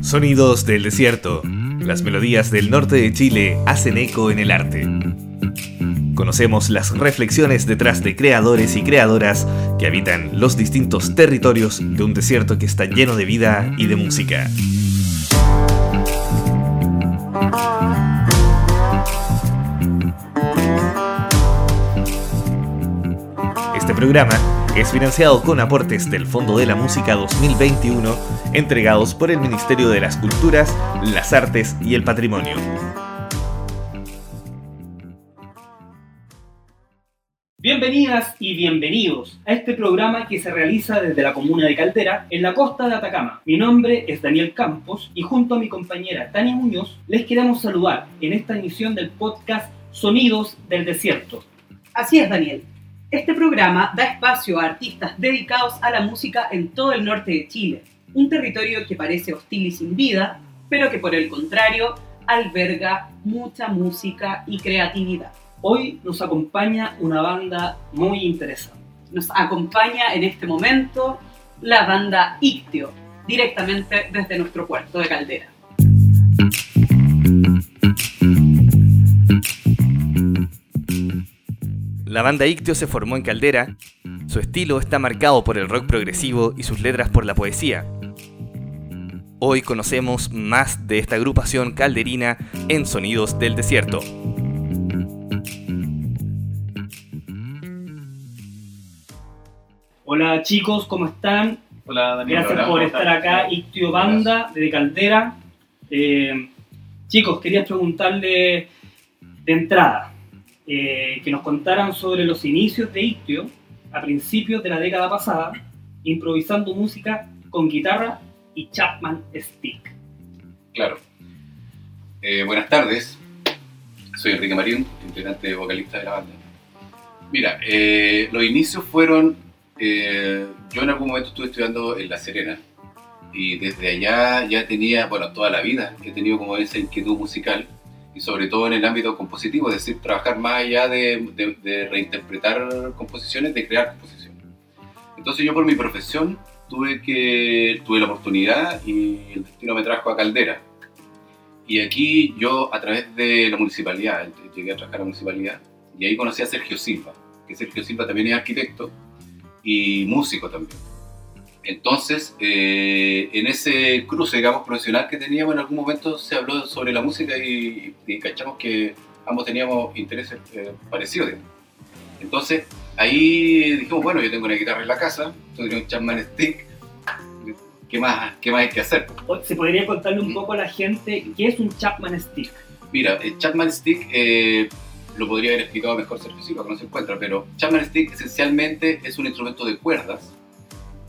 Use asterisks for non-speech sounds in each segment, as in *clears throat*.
Sonidos del desierto. Las melodías del norte de Chile hacen eco en el arte. Conocemos las reflexiones detrás de creadores y creadoras que habitan los distintos territorios de un desierto que está lleno de vida y de música. Este programa es financiado con aportes del Fondo de la Música 2021 entregados por el Ministerio de las Culturas, las Artes y el Patrimonio. Bienvenidas y bienvenidos a este programa que se realiza desde la comuna de Caldera, en la costa de Atacama. Mi nombre es Daniel Campos y junto a mi compañera Tania Muñoz les queremos saludar en esta emisión del podcast Sonidos del Desierto. Así es, Daniel. Este programa da espacio a artistas dedicados a la música en todo el norte de Chile, un territorio que parece hostil y sin vida, pero que por el contrario alberga mucha música y creatividad. Hoy nos acompaña una banda muy interesante. Nos acompaña en este momento la banda Ictio, directamente desde nuestro puerto de Caldera. La banda Ictio se formó en Caldera. Su estilo está marcado por el rock progresivo y sus letras por la poesía. Hoy conocemos más de esta agrupación calderina en Sonidos del Desierto. Hola chicos, ¿cómo están? Hola Daniel. Gracias Hola, por ¿cómo estar acá, Ictio Banda de Caldera. Eh, chicos, quería preguntarle de entrada eh, que nos contaran sobre los inicios de Ictio a principios de la década pasada, improvisando música con guitarra y Chapman Stick. Claro. Eh, buenas tardes. Soy Enrique Marín, integrante vocalista de la banda. Mira, eh, los inicios fueron. yo en algún momento estuve estudiando en La Serena y desde allá ya tenía, bueno, toda la vida he tenido como esa inquietud musical y sobre todo en el ámbito compositivo, es decir, trabajar más allá de, de- de reinterpretar composiciones, de crear composiciones. Entonces yo por mi profesión tuve que tuve la oportunidad y el destino me trajo a Caldera. Y aquí yo a través de la municipalidad, llegué a trabajar a la municipalidad y ahí conocí a Sergio Silva, que Sergio Silva también es arquitecto y músico también. Entonces, eh, en ese cruce, digamos, profesional que teníamos, en algún momento se habló sobre la música y, y cachamos que ambos teníamos intereses eh, parecidos. digamos. Entonces, ahí dijimos, bueno, yo tengo una guitarra en la casa, tú tienes un Chapman Stick, ¿qué más, qué más hay que hacer? ¿Se podría contarle un poco a la gente qué es un Chapman Stick? Mira, el Chapman Stick eh, lo podría haber explicado mejor Sergio Silva, que no se encuentra, pero Chapman Stick esencialmente es un instrumento de cuerdas,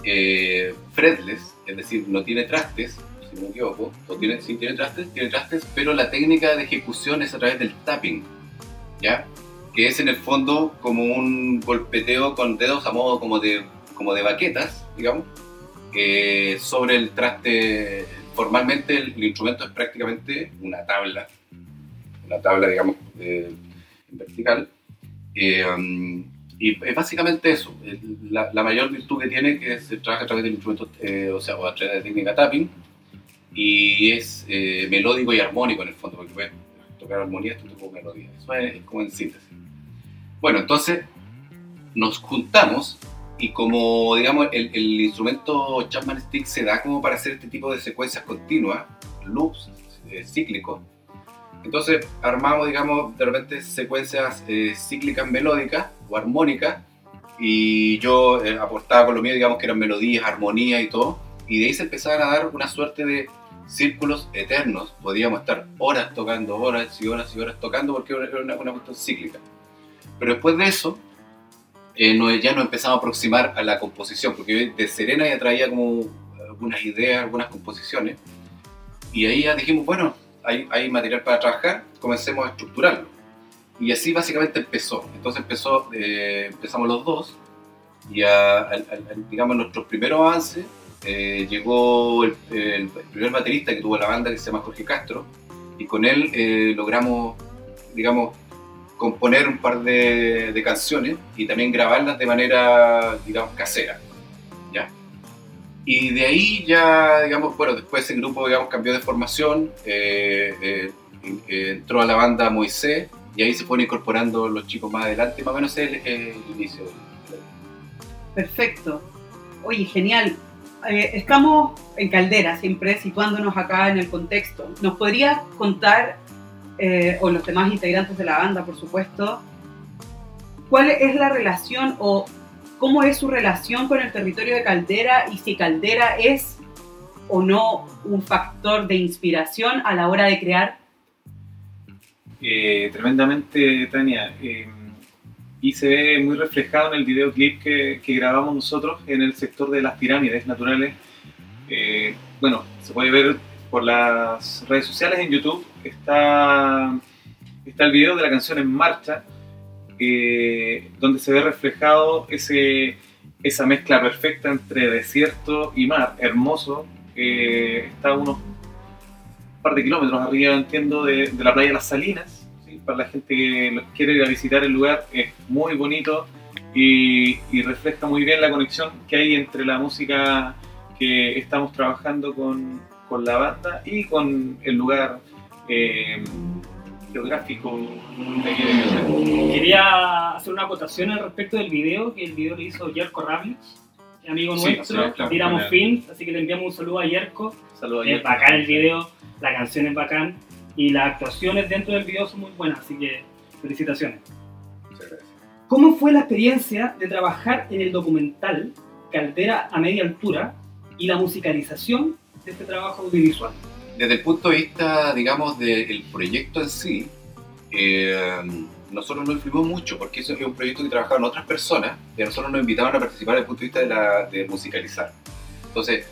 eh, fretless, es decir, no tiene trastes, si no me equivoco, o tiene, sí tiene trastes, tiene trastes, pero la técnica de ejecución es a través del tapping, ¿ya? Que es en el fondo como un golpeteo con dedos a modo como de, como de baquetas, digamos, eh, sobre el traste. Formalmente el, el instrumento es prácticamente una tabla, una tabla, digamos, eh, en vertical. Um, y es básicamente eso. La, mayor virtud que tiene que se trabaja a través del instrumento, eh, o sea, o a través de la técnica tapping, y es eh, melódico y armónico en el fondo, porque puedes tocar armonías, tú tocas melodías. Eso es, es como en síntesis. Bueno, entonces nos juntamos y como, digamos, el, el instrumento Chapman Stick se da como para hacer este tipo de secuencias continuas, loops eh, cíclicos, entonces armamos, digamos, de repente secuencias eh, cíclicas melódicas o armónicas y yo eh, aportaba con lo mío, digamos, que eran melodías, armonías y todo, y de ahí se empezaban a dar una suerte de círculos eternos, podíamos estar horas tocando, horas y horas y horas tocando porque era una, una cuestión cíclica. Pero después de eso, eh, no- ya nos empezamos a aproximar a la composición, porque yo de Serena ya traía como algunas ideas, algunas composiciones, y ahí ya dijimos, bueno, hay, material para trabajar, comencemos a estructurarlo. Y así básicamente empezó. Entonces empezó, eh, empezamos los dos, y a, digamos, nuestros primeros avances, eh, llegó el, el primer baterista que tuvo la banda, que se llama Jorge Castro, y con él eh, logramos, digamos, componer un par de, de canciones y también grabarlas de manera, digamos, casera. Y de ahí ya, digamos, bueno, después ese grupo, digamos, cambió de formación, eh, eh, eh, entró a la banda Moisés y ahí se fueron incorporando los chicos más adelante, más o menos es el, el inicio. Perfecto. Oye, genial. Estamos en Caldera, siempre situándonos acá en el contexto. ¿Nos podrías contar, o los demás integrantes de la banda, por supuesto, cuál es la relación o cómo es su relación con el territorio de Caldera y si Caldera es o no un factor de inspiración a la hora de crear? Eh, tremendamente, Tania. Eh, y se ve muy reflejado en el videoclip que, que grabamos nosotros en el sector de las pirámides naturales. Eh, bueno, se puede ver por las redes sociales en YouTube. Está, está el video de la canción En Marcha, eh, donde se ve reflejado ese, esa mezcla perfecta entre desierto y mar, hermoso. Está a unos par de kilómetros arriba, entiendo, de, la playa Las Salinas. Para la gente que quiere ir a visitar el lugar, es muy bonito y, y refleja muy bien la conexión que hay entre la música que estamos trabajando con, con la banda y con el lugar eh, geográfico. Quería hacer una acotación al respecto del video, que el video lo hizo Yerko Ravlich, amigo Sí, nuestro, claro, tiramos claro. films, así que le enviamos un saludo a Yerko. Saludos a Es Yerko. bacán el video, la canción es bacán y las actuaciones dentro del video son muy buenas, así que felicitaciones. Muchas gracias. ¿Cómo fue la experiencia de trabajar en el documental Caldera a media altura y la musicalización de este trabajo audiovisual? Desde el punto de vista, digamos, del proyecto en sí, eh, nosotros no influimos mucho porque eso es un proyecto que trabajaban otras personas y a nosotros nos invitaban a participar desde el punto de vista de, la, de musicalizar. Entonces,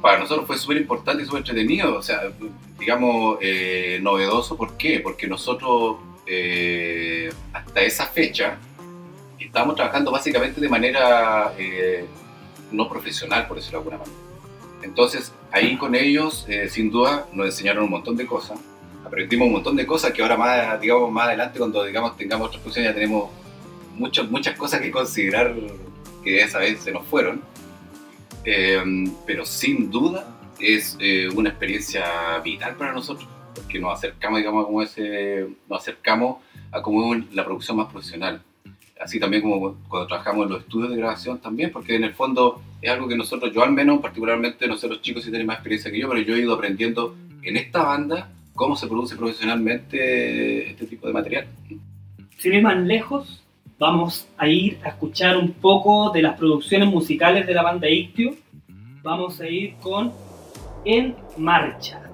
para nosotros fue súper importante y súper entretenido, o sea, digamos, eh, novedoso. ¿Por qué? Porque nosotros, eh, hasta esa fecha, estábamos trabajando básicamente de manera eh, no profesional, por decirlo de alguna manera. Entonces, ahí con ellos, eh, sin duda, nos enseñaron un montón de cosas. Aprendimos un montón de cosas que ahora más, digamos, más adelante, cuando digamos, tengamos otras funciones, ya tenemos muchas, muchas cosas que considerar que esa vez se nos fueron. Eh, pero sin duda es eh, una experiencia vital para nosotros, porque nos acercamos, digamos, a como ese, nos acercamos a como la producción más profesional. Así también como cuando trabajamos en los estudios de grabación también, porque en el fondo es algo que nosotros, yo al menos, particularmente nosotros chicos sí tienen más experiencia que yo, pero yo he ido aprendiendo en esta banda cómo se produce profesionalmente este tipo de material. Sin ir más lejos, vamos a ir a escuchar un poco de las producciones musicales de la banda Ictio. Vamos a ir con En Marcha.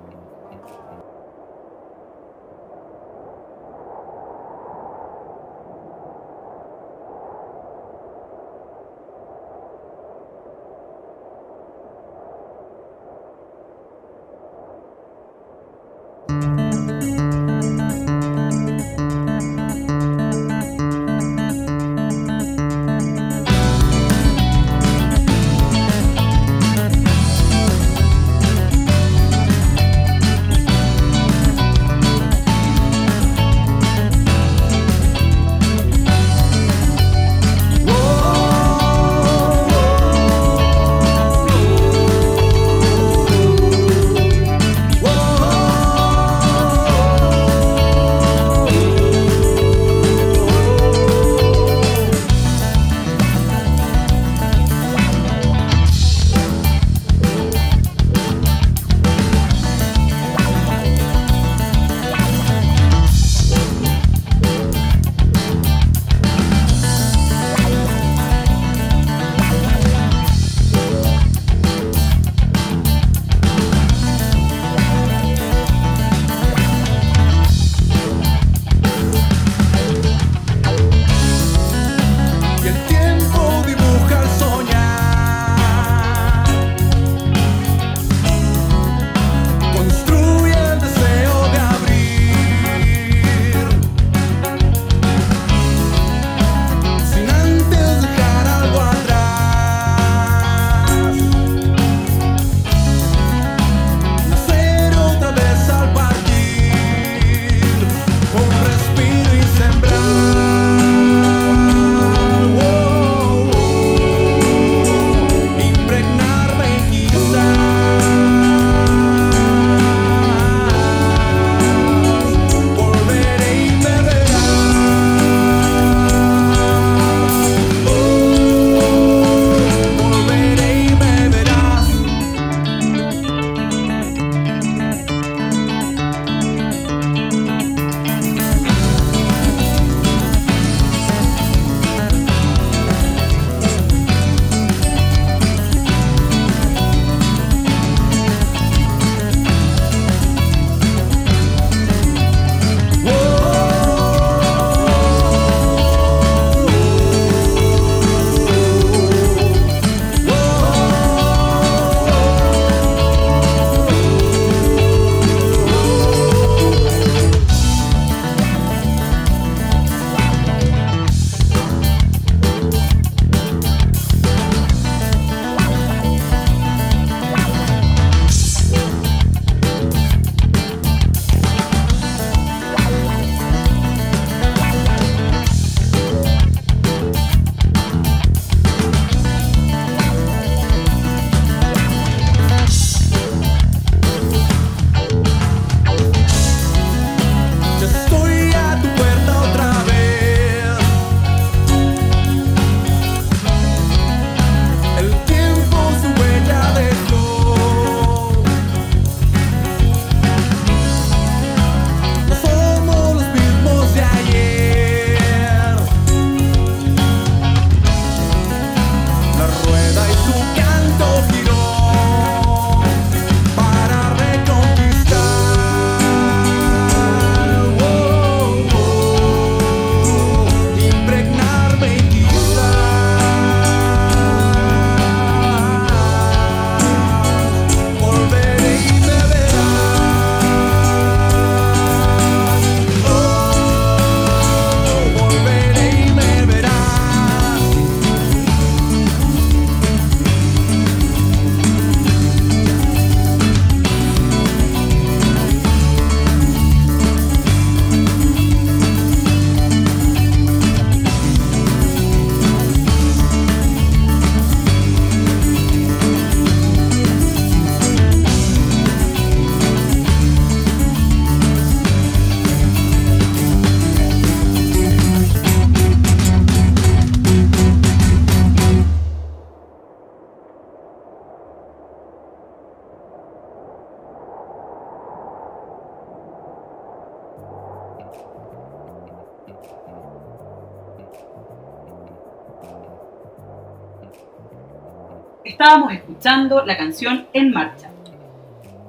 Estábamos escuchando la canción En Marcha.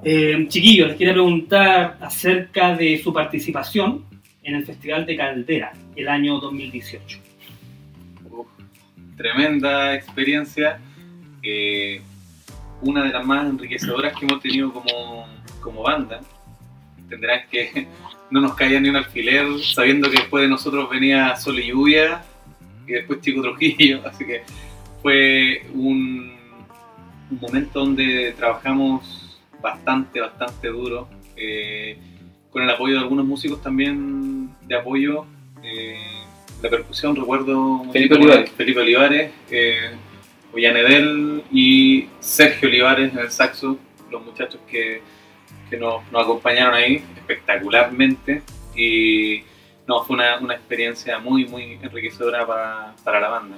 Eh, chiquillos, les quería preguntar acerca de su participación en el Festival de Caldera el año 2018. Uf, tremenda experiencia. eh, una de las más enriquecedoras que hemos tenido como, como banda. Entenderás que *laughs* no nos caía ni un alfiler, sabiendo que después de nosotros venía Sol y Lluvia y después Chico Trujillo. *laughs* Así que fue un, un momento donde trabajamos bastante, bastante duro. eh, con el apoyo de algunos músicos también de apoyo. eh, la percusión, recuerdo Felipe Olivares. Felipe Olivares, eh, Ollanedel y Sergio Olivares en el saxo, los muchachos que, que nos, nos acompañaron ahí espectacularmente. Y no, fue una, una experiencia muy, muy enriquecedora para, para la banda.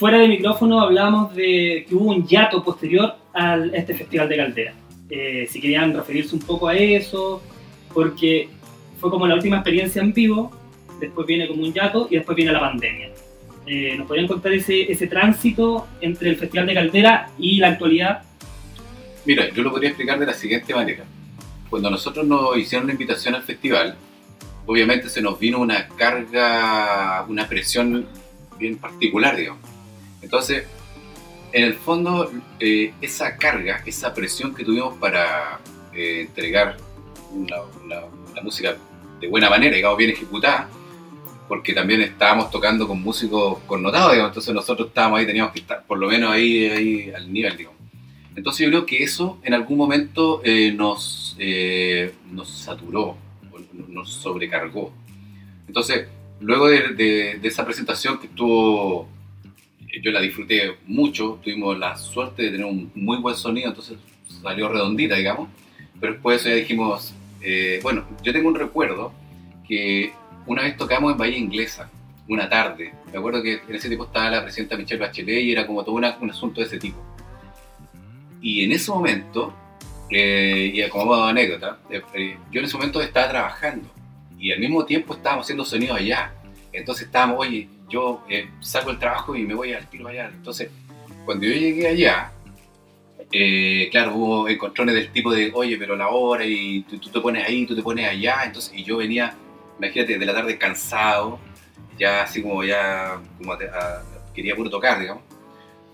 Fuera de micrófono hablamos de que hubo un hiato posterior a este Festival de Caldera. Eh, si querían referirse un poco a eso, porque fue como la última experiencia en vivo, después viene como un hiato y después viene la pandemia. Eh, ¿Nos podrían contar ese, ese tránsito entre el Festival de Caldera y la actualidad? Mira, yo lo podría explicar de la siguiente manera. Cuando nosotros nos hicieron la invitación al festival, obviamente se nos vino una carga, una presión bien particular, digamos. Entonces, en el fondo, eh, esa carga, esa presión que tuvimos para eh, entregar una música de buena manera, digamos, bien ejecutada, porque también estábamos tocando con músicos connotados, digamos, entonces nosotros estábamos ahí, teníamos que estar por lo menos ahí, ahí al nivel, digamos. Entonces yo creo que eso en algún momento eh, nos, nos saturó, nos sobrecargó. Entonces, luego de- de esa presentación que estuvo, yo la disfruté mucho, tuvimos la suerte de tener un muy buen sonido, entonces salió redondita, digamos, pero después ya dijimos, eh, bueno, yo tengo un recuerdo que una vez tocamos en Bahía Inglesa, una tarde, me acuerdo que en ese tiempo estaba la presidenta Michelle Bachelet y era como todo una- un asunto de ese tipo. Y en ese momento, eh, y como anécdota, eh, eh, yo en ese momento estaba trabajando y al mismo tiempo estábamos haciendo sonido allá. Entonces estábamos, oye, yo eh, saco el trabajo y me voy al tiro allá. Entonces, cuando yo llegué allá, eh, claro, hubo encontrones del tipo de, oye, pero la hora y tú, te pones ahí, tú te pones allá. Entonces, y yo venía, imagínate, de la tarde cansado, ya así como ya, como quería puro tocar, digamos.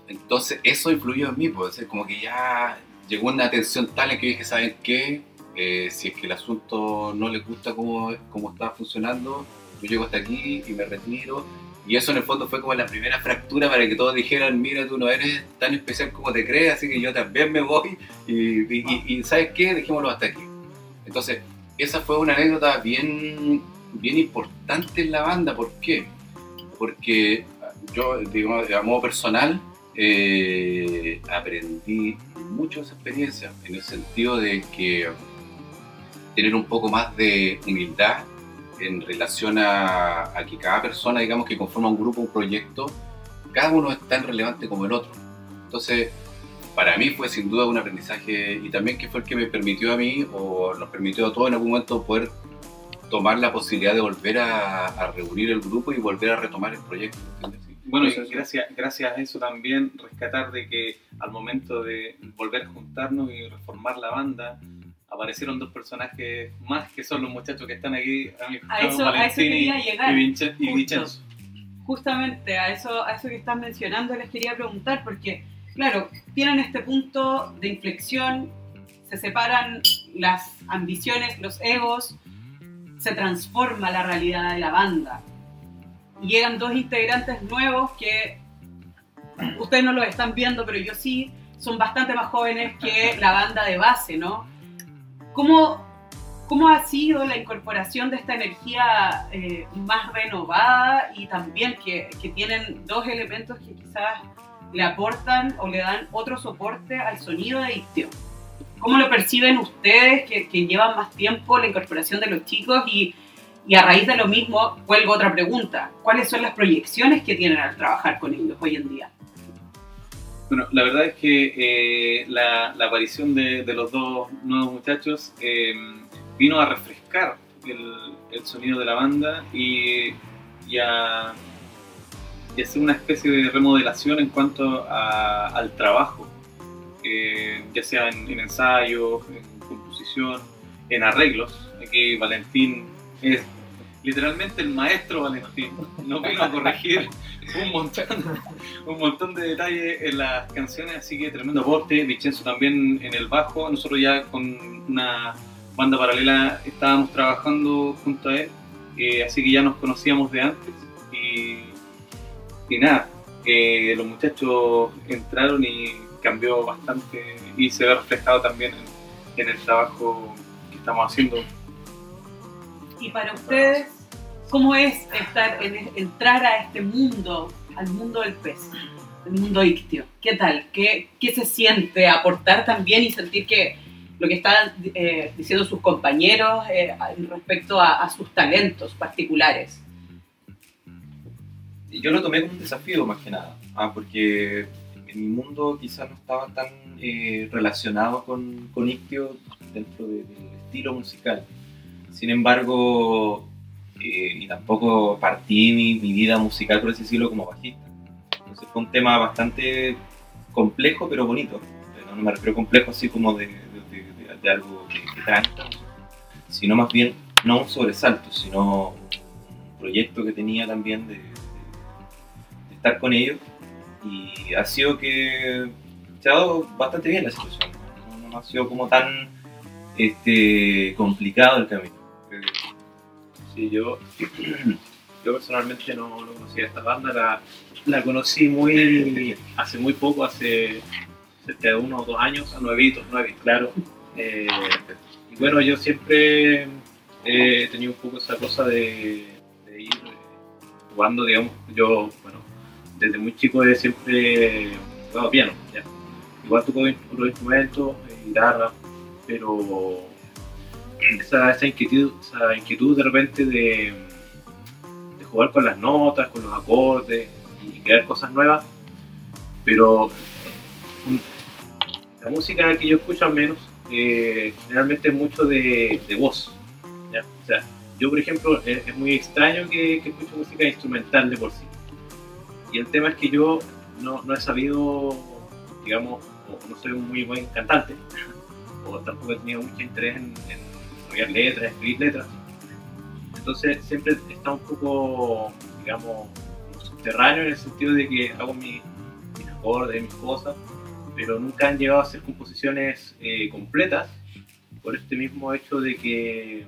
Entonces eso influyó en mí, pues, es como que ya llegó una tensión tal en que dije, ¿saben qué? Eh, si es que el asunto no les gusta cómo, cómo está funcionando, yo llego hasta aquí y me retiro. Y eso en el fondo fue como la primera fractura para que todos dijeran, mira, tú no eres tan especial como te crees, así que yo también me voy. Y, ¿sabes qué? Dejémoslo hasta aquí. Entonces, esa fue una anécdota bien, bien importante en la banda. ¿Por qué? Porque yo, digamos, a modo personal, eh, aprendí mucho esa experiencia, en el sentido de que tener un poco más de humildad en relación a, a que cada persona, digamos, que conforma un grupo, un proyecto, cada uno es tan relevante como el otro. Entonces, para mí fue sin duda un aprendizaje y también que fue el que me permitió a mí, o nos permitió a todos en algún momento poder tomar la posibilidad de volver a, a reunir el grupo y volver a retomar el proyecto. ¿entiendes? Bueno, y gracias, gracias a eso también rescatar de que al momento de volver a juntarnos y reformar la banda, aparecieron dos personajes más que son los muchachos que están aquí a mi A eso- a eso Valentini quería llegar, y. Vincenzo. Justamente a eso, a eso que están mencionando les quería preguntar, porque, claro, tienen este punto de inflexión, se separan las ambiciones, los egos, se transforma la realidad de la banda. Y llegan dos integrantes nuevos que ustedes no los están viendo, pero yo sí, son bastante más jóvenes que la banda de base, ¿no? ¿Cómo, cómo ha sido la incorporación de esta energía eh, más renovada y también que, que tienen dos elementos que quizás le aportan o le dan otro soporte al sonido de Ictio? ¿Cómo lo perciben ustedes que, que llevan más tiempo la incorporación de los chicos? Y, y a raíz de lo mismo, vuelvo a otra pregunta. ¿Cuáles son las proyecciones que tienen al trabajar con ellos hoy en día? Bueno, la verdad es que eh, la, aparición de, los dos nuevos muchachos eh, vino a refrescar el, el sonido de la banda y, y a, y hacer una especie de remodelación en cuanto a- al trabajo. eh, ya sea en, en ensayos, en composición, en arreglos. Aquí Valentín es literalmente el maestro Valentín. No vino a corregir *laughs* un montón, *laughs* un montón de detalles en las canciones, así que tremendo aporte. Vincenzo también en el bajo. Nosotros ya con una banda paralela estábamos trabajando junto a él, eh, así que ya nos conocíamos de antes. Y, y nada, eh, los muchachos entraron y cambió bastante y se ve reflejado también en, en el trabajo que estamos haciendo. Y para ustedes, ¿cómo es estar en- entrar a este mundo, al mundo del pez, el mundo ictio? ¿Qué tal? ¿Qué, se siente aportar también y sentir que lo que están eh, diciendo sus compañeros eh, respecto a, sus talentos particulares? Yo lo tomé como un desafío más que nada, ah, porque mi mundo quizás no estaba tan eh, relacionado con, con Ictio dentro de- del estilo musical. Sin embargo, eh, y tampoco partí mi, vida musical, por así decirlo, como bajista. Entonces fue un tema bastante complejo, pero bonito. No, no me refiero complejo así como de, algo que, tranca, sino más bien no un sobresalto, sino un proyecto que tenía también de estar con ellos y ha sido que se ha dado bastante bien la situación. No, no ha sido como tan este, complicado el camino. Sí, yo, *clears throat* yo personalmente no, no conocía esta banda, la, la conocí muy hace muy poco, hace cerca de uno o dos años, a nuevitos, nueve, claro. Eh, y bueno, yo siempre he tenido un poco esa cosa de, de ir eh, jugando, digamos, yo, bueno, desde muy chico he siempre jugado piano, ya. Igual toco otros instrumentos, eh, guitarra, pero *clears throat* esa, esa inquietud, esa inquietud de repente de, de jugar con las notas, con los acordes y crear cosas nuevas, pero la música que yo escucho al menos eh, generalmente es mucho de, de voz. ¿ya? O sea, yo por ejemplo es, es muy extraño que, que escuche música instrumental de por sí. Y el tema es que yo no, no he sabido, digamos, no soy un muy buen cantante, *laughs* o tampoco he tenido mucho interés en, en desarrollar letras, escribir letras. Entonces siempre está un poco, digamos, subterráneo en el sentido de que hago mi- mis acordes, mis cosas, pero nunca han llegado a ser composiciones eh, completas por este mismo hecho de que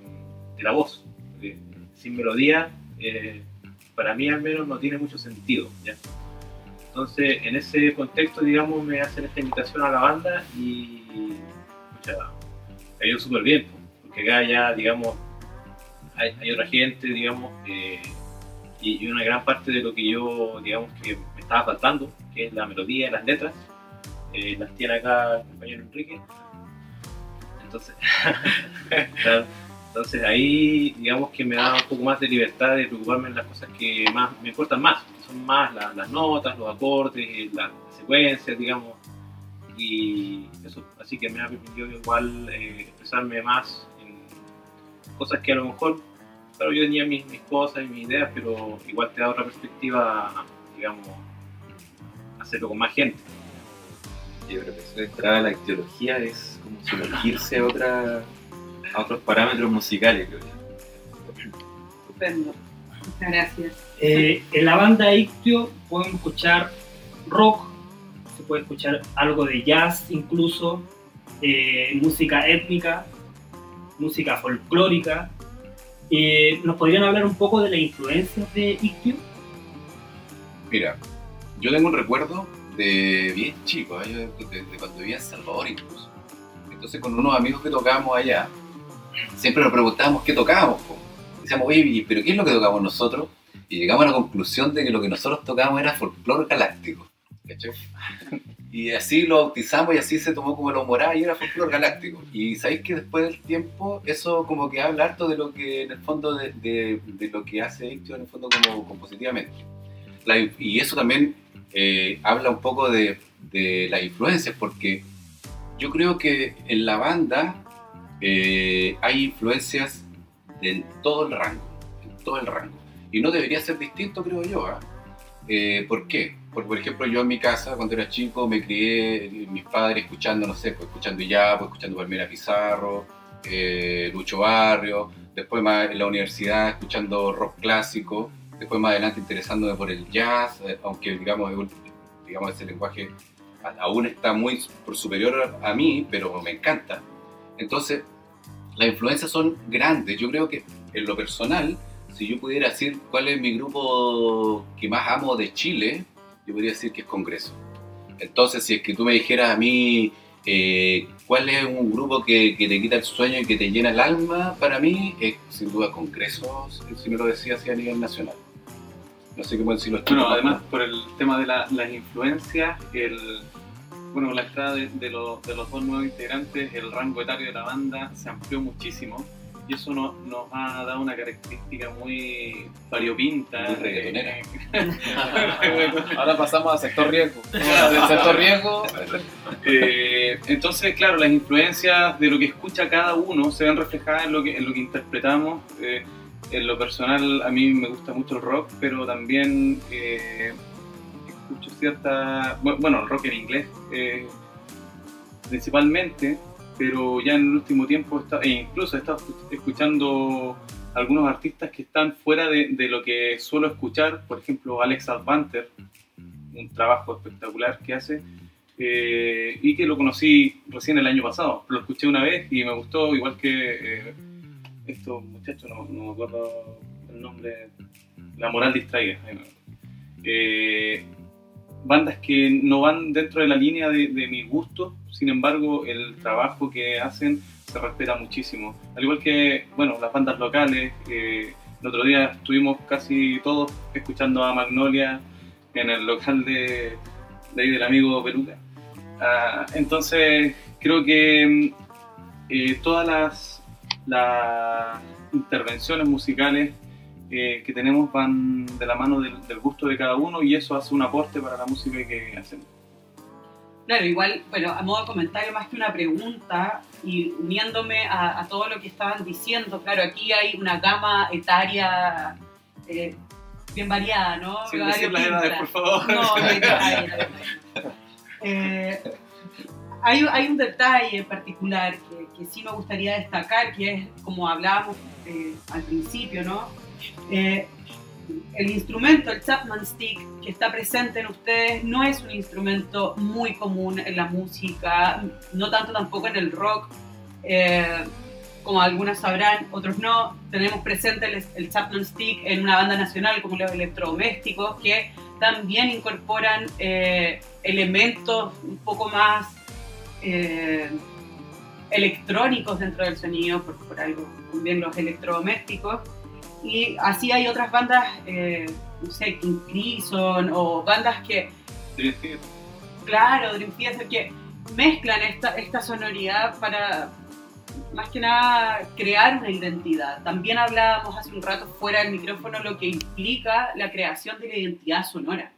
de la voz. sin melodía, eh, para mí al menos no tiene mucho sentido. ¿ya? Entonces, en ese contexto, digamos, me hacen esta invitación a la banda y pucha, ha ido súper bien, porque acá ya, digamos, hay, otra gente, digamos, eh, y, una gran parte de lo que yo, digamos, que me estaba faltando, que es la melodía, las letras, eh, las tiene acá el compañero Enrique. *laughs* Entonces, entonces ahí, digamos que me da un poco más de libertad de preocuparme en las cosas que más me importan más, que son más la- las notas, los acordes, las secuencias, digamos, y eso, así que me ha permitido igual eh, expresarme más cosas que a lo mejor, claro, yo tenía mis, mis cosas y mis ideas, pero igual te da otra perspectiva, digamos, hacerlo con más gente. Yo creo que eso de entrar a la ictiología es como sumergirse a, otra, a otros parámetros musicales, creo yo. Estupendo. Muchas gracias. Eh, en la banda Ictio podemos escuchar rock, se puede escuchar algo de jazz incluso, eh, música étnica, música folclórica. Eh, ¿Nos podrían hablar un poco de las influencias de Ictio? Mira, yo tengo un recuerdo de bien chico, ¿eh? De, cuando vivía en Salvador incluso. Entonces con unos amigos que tocábamos allá, siempre nos preguntábamos qué tocábamos. Decíamos, oye, ¿y- ¿pero qué es lo que tocamos nosotros? Y llegamos a la conclusión de que lo que nosotros tocábamos era folclore galáctico. ¿cachai? Y así lo bautizamos y así se tomó como lo moral y era folclore galáctico. Y sabéis que después del tiempo eso como que habla harto de lo que en el fondo de, de- de lo que hace Ictio en el fondo como compositivamente. La- y eso también eh, habla un poco de, de las influencias, porque yo creo que en la banda eh, hay influencias de todo el rango, en todo el rango. Y no debería ser distinto, creo yo. ¿ah? Eh, ¿Por qué? Porque, por ejemplo, yo en mi casa, cuando era chico, me crié, eh, mis padres escuchando, no sé, pues escuchando Yapo, escuchando Palmera Pizarro, eh, Lucho Barrio, después más en la universidad escuchando rock clásico, después más adelante interesándome por el jazz, eh, aunque digamos, digamos ese lenguaje aún está muy superior a mí, pero me encanta. Entonces, las influencias son grandes. Yo creo que en lo personal, si yo pudiera decir cuál es mi grupo que más amo de Chile, yo podría decir que es Congreso. Entonces, si es que tú me dijeras a mí eh, cuál es un grupo que, que te quita el sueño y que te llena el alma, para mí es sin duda Congreso, si- me lo decía así a nivel nacional. No sé cómo decirlo. Bueno, además por el tema de la- las influencias, el, bueno, con la entrada de, de los, de los dos nuevos integrantes, el rango etario de la banda se amplió muchísimo y eso nos, nos ha dado una característica muy variopinta. Muy reggaetonera. *laughs* Ahora pasamos al sector riesgo. *laughs* Del sector riesgo. Eh, entonces, claro, las influencias de lo que escucha cada uno se ven reflejadas en lo que, en lo que interpretamos. Eh, en lo personal, a mí me gusta mucho el rock, pero también eh, escucho cierta. bu- Bueno, el rock en inglés eh, principalmente, pero ya en el último tiempo, está, e incluso he estado escu- escuchando algunos artistas que están fuera de, de lo que suelo escuchar, por ejemplo, Alex Advanter, un trabajo espectacular que hace eh, y que lo conocí recién el año pasado. Lo escuché una vez y me gustó, igual que eh, estos muchachos, no, me acuerdo el nombre, La Moral Distraída. Bandas que no van dentro de la línea de, de mis gustos, sin embargo, el trabajo que hacen se respeta muchísimo. Al igual que, bueno, las bandas locales. eh, el otro día estuvimos casi todos escuchando a Magnolia en el local de, de ahí del amigo Peluca. Ah, entonces, creo que eh, todas las, las intervenciones musicales eh, que tenemos van de la mano del, del gusto de cada uno y eso hace un aporte para la música que hacemos. Claro, igual, bueno, a modo de comentario más que una pregunta y uniéndome a, a todo lo que estaban diciendo, claro, aquí hay una gama etaria eh, bien variada, ¿no? Sin decir las edades, por favor. No, no. *laughs* Eh, hay, hay un detalle en particular que, que sí me gustaría destacar, que es como hablábamos eh, al principio, ¿no? Eh, el instrumento, el Chapman Stick, que está presente en ustedes, no es un instrumento muy común en la música, no tanto tampoco en el rock. eh, como algunos sabrán, otros no, tenemos presente el, el Chapman Stick en una banda nacional como los electrodomésticos, que también incorporan eh, elementos un poco más eh, electrónicos dentro del sonido, por, por algo, también los electrodomésticos. Y así hay otras bandas, eh, no sé, King Crimson o bandas que, Dream Theater. claro, Dream Theater, que mezclan esta, esta sonoridad para, más que nada, crear una identidad. También hablábamos hace un rato fuera del micrófono lo que implica la creación de la identidad sonora.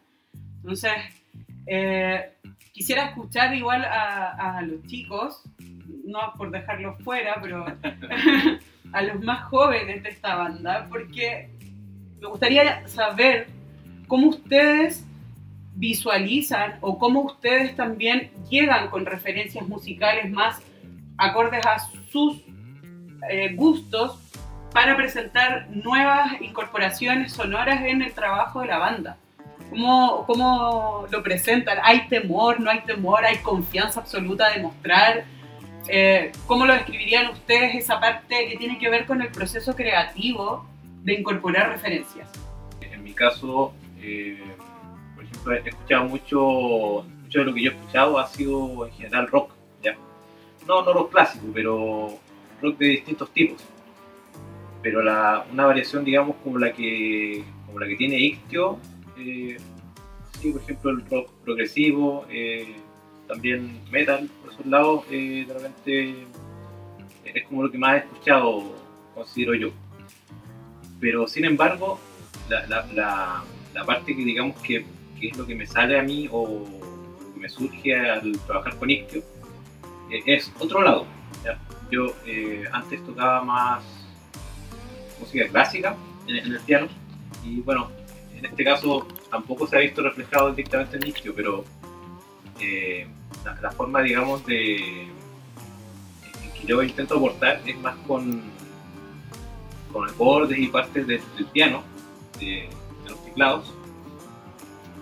Entonces, eh, quisiera escuchar igual a, los chicos, no por dejarlos fuera, pero *laughs* a los más jóvenes de esta banda, porque me gustaría saber cómo ustedes visualizan o cómo ustedes también llegan con referencias musicales más acordes a sus eh, gustos para presentar nuevas incorporaciones sonoras en el trabajo de la banda. ¿Cómo, ¿Cómo lo presentan? ¿Hay temor? ¿No hay temor? ¿Hay confianza absoluta de mostrar? Eh, ¿Cómo lo describirían ustedes esa parte que tiene que ver con el proceso creativo de incorporar referencias? En mi caso, eh, por ejemplo, he escuchado mucho, mucho de lo que yo he escuchado ha sido en general rock, ¿ya? No, no rock clásico, pero rock de distintos tipos. Pero la, una variación, digamos, como la que, como la que tiene Ictio, eh, sí, por ejemplo, el rock progresivo, eh, también metal, por esos lados, eh, de repente es como lo que más he escuchado, considero yo. Pero sin embargo, la, la, parte que digamos que, es lo que me sale a mí o que me surge al trabajar con Ictio eh, es otro lado. ¿ya? Yo eh, antes tocaba más música clásica en, el piano y bueno, en este caso tampoco se ha visto reflejado directamente en Nictio, pero eh, la, forma, digamos, de en que yo intento aportar es más con, con acordes y partes del, piano, de, los teclados,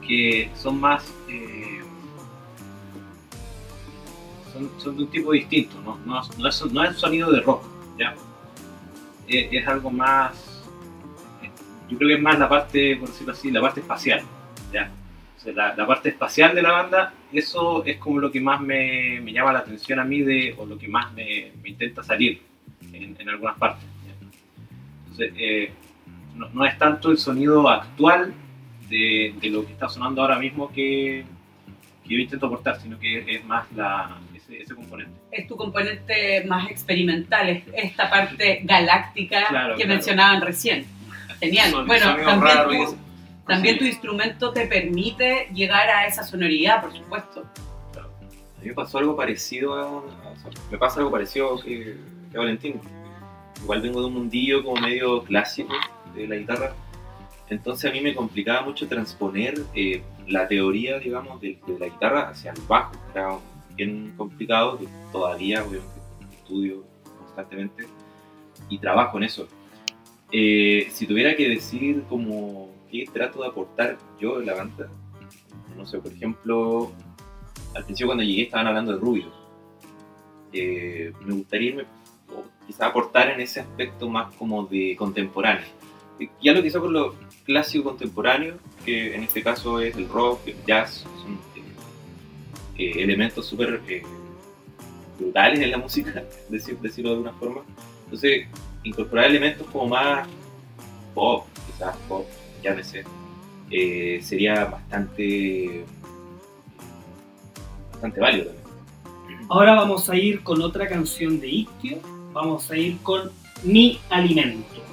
que son más... eh, son, de un tipo distinto, no, no, es, no es sonido de rock, ¿ya? Es algo más... Yo creo que es más la parte, por decirlo así, la parte espacial, ¿ya? O sea, la, la parte espacial de la banda, eso es como lo que más me, me llama la atención a mí, de, o lo que más me, me intenta salir en, en algunas partes. ¿ya? Entonces, eh, no, no es tanto el sonido actual de, de lo que está sonando ahora mismo que, que yo intento aportar, sino que es más la, ese, ese componente. Es tu componente más experimental, es esta parte galáctica Claro, que claro. mencionaban recién. Genial. Son- bueno, también, tu, también tu instrumento te permite llegar a esa sonoridad, por supuesto. A mí me pasó algo parecido a. me pasa algo parecido que, que a Valentín. Igual vengo de un mundillo como medio clásico de la guitarra. Entonces a mí me complicaba mucho transponer eh, la teoría, digamos, de, de la guitarra hacia el bajo. Era bien complicado, que todavía obviamente estudio constantemente y trabajo en eso. Eh, si tuviera que decir como qué trato de aportar yo en la banda, no sé, por ejemplo, al principio cuando llegué estaban hablando de Rubio. Eh, me gustaría irme, quizá aportar en ese aspecto más como de contemporáneo. Ya lo que hizo con lo clásico contemporáneo, que en este caso es el rock, el jazz, son eh, elementos súper brutales en la música, *laughs* decir, decirlo de alguna forma. Entonces, incorporar elementos como más pop, quizás pop, llámese, eh, sería bastante, bastante válido también. Ahora vamos a ir con otra canción de Ictio. Vamos a ir con Mi Alimento.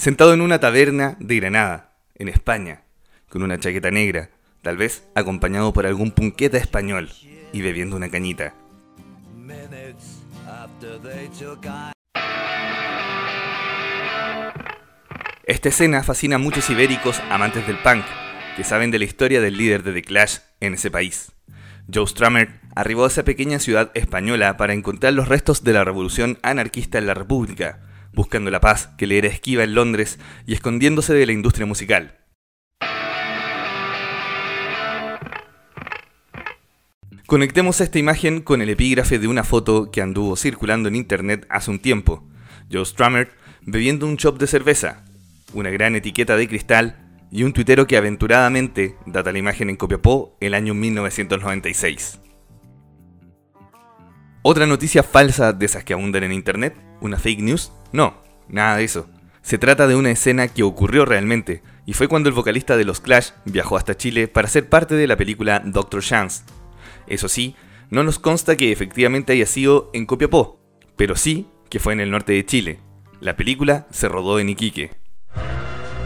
Sentado en una taberna de Granada, en España, con una chaqueta negra, tal vez acompañado por algún punqueta español, y bebiendo una cañita. Esta escena fascina a muchos ibéricos amantes del punk, que saben de la historia del líder de The Clash en ese país. Joe Strummer arribó a esa pequeña ciudad española para encontrar los restos de la revolución anarquista en la República, buscando la paz que le era esquiva en Londres y escondiéndose de la industria musical. Conectemos esta imagen con el epígrafe de una foto que anduvo circulando en internet hace un tiempo. Joe Strummer bebiendo un chop de cerveza, una gran etiqueta de cristal y un tuitero que aventuradamente data la imagen en Copiapó el año 1996. ¿Otra noticia falsa de esas que abundan en internet? ¿Una fake news? No, nada de eso. Se trata de una escena que ocurrió realmente, y fue cuando el vocalista de los Clash viajó hasta Chile para ser parte de la película Doctor Chance. Eso sí, no nos consta que efectivamente haya sido en Copiapó, pero sí que fue en el norte de Chile. La película se rodó en Iquique.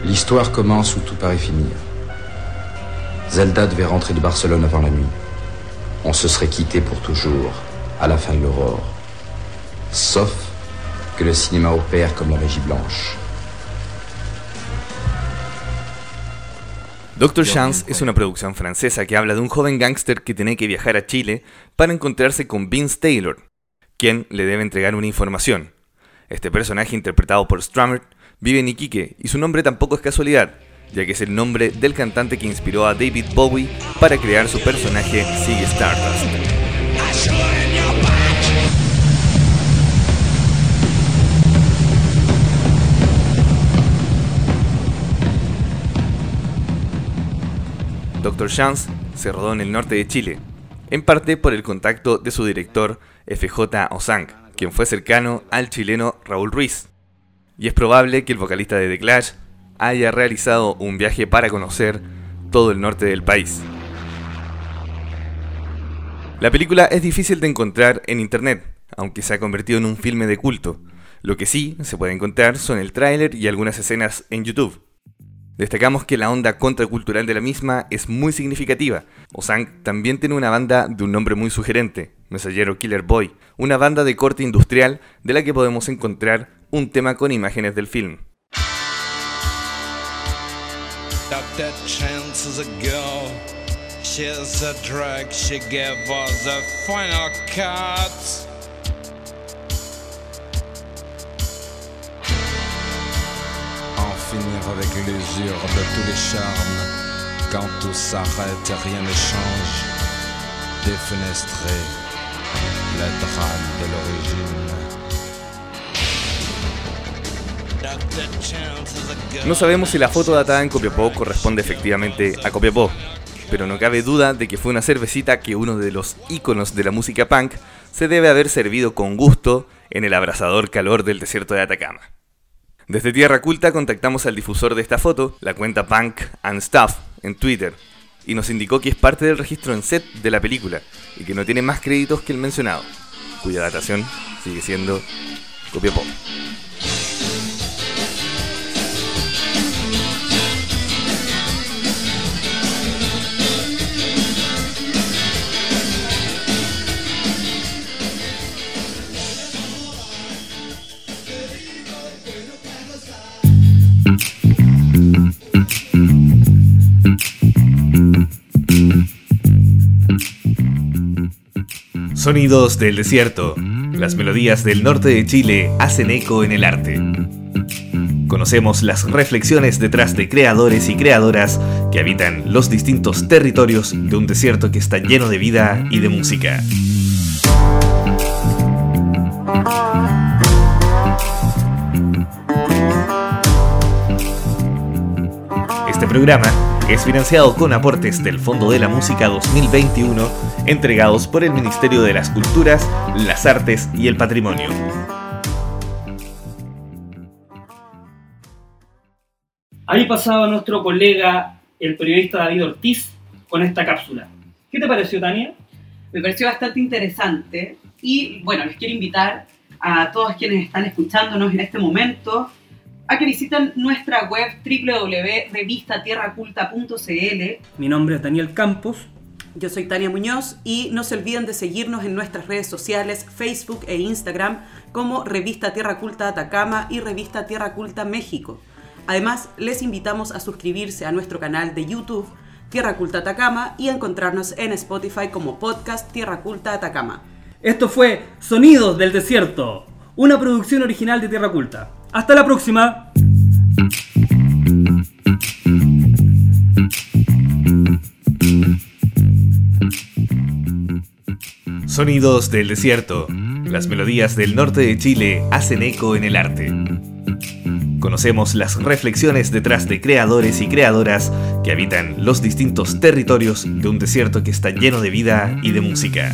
L'histoire commence où tout paraît finir. Zelda devait rentrer de Barcelone avant la nuit. On se serait quitté pour toujours, à la fin de l'aurore. Sauf que le cinéma opère comme la magie blanche. Doctor Chance es una producción francesa que habla de un joven gángster que tiene que viajar a Chile para encontrarse con Vince Taylor, quien le debe entregar una información. Este personaje, interpretado por Strummer, vive en Iquique y su nombre tampoco es casualidad, ya que es el nombre del cantante que inspiró a David Bowie para crear su personaje Ziggy Stardust. Doctor Chance se rodó en el norte de Chile, en parte por el contacto de su director FJ Ozang, quien fue cercano al chileno Raúl Ruiz. Y es probable que el vocalista de The Clash haya realizado un viaje para conocer todo el norte del país. La película es difícil de encontrar en internet, aunque se ha convertido en un filme de culto. Lo que sí se puede encontrar son el tráiler y algunas escenas en YouTube. Destacamos que la onda contracultural de la misma es muy significativa. Ozang también tiene una banda de un nombre muy sugerente, Mensajero Killer Boy, una banda de corte industrial de la que podemos encontrar un tema con imágenes del film. Finir avec de tous les charmes. Quand tout s'arrête rien ne change. Le drame de l'origine. No sabemos si la foto datada en Copiapó corresponde efectivamente a Copiapó, pero no cabe duda de que fue una cervecita que uno de los íconos de la música punk se debe haber servido con gusto en el abrasador calor del desierto de Atacama. Desde Tierra Culta contactamos al difusor de esta foto, la cuenta Punk and Stuff, en Twitter, y nos indicó que es parte del registro en set de la película y que no tiene más créditos que el mencionado, cuya datación sigue siendo Copiapó. Sonidos del desierto. Las melodías del norte de Chile hacen eco en el arte. Conocemos las reflexiones detrás de creadores y creadoras que habitan los distintos territorios de un desierto que está lleno de vida y de música. Este programa es financiado con aportes del Fondo de la Música 2021 entregados por el Ministerio de las Culturas, las Artes y el Patrimonio. Ahí pasaba nuestro colega, el periodista David Ortiz, con esta cápsula. ¿Qué te pareció, Tania? Me pareció bastante interesante y bueno, les quiero invitar a todos quienes están escuchándonos en este momento a que visiten nuestra web www.revistatierraculta.cl. Mi nombre es Daniel Campos. Yo soy Tania Muñoz y no se olviden de seguirnos en nuestras redes sociales, Facebook e Instagram como Revista Tierra Culta Atacama y Revista Tierra Culta México. Además, les invitamos a suscribirse a nuestro canal de YouTube Tierra Culta Atacama y a encontrarnos en Spotify como podcast Tierra Culta Atacama. Esto fue Sonidos del Desierto, una producción original de Tierra Culta. Hasta la próxima. Sonidos del desierto. Las melodías del norte de Chile hacen eco en el arte. Conocemos las reflexiones detrás de creadores y creadoras que habitan los distintos territorios de un desierto que está lleno de vida y de música.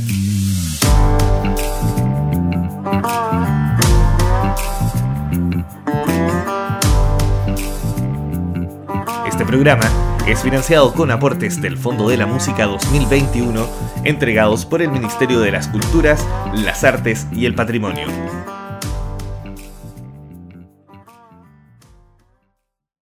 Programa es financiado con aportes del Fondo de la Música 2021 entregados por el Ministerio de las Culturas, las Artes y el Patrimonio.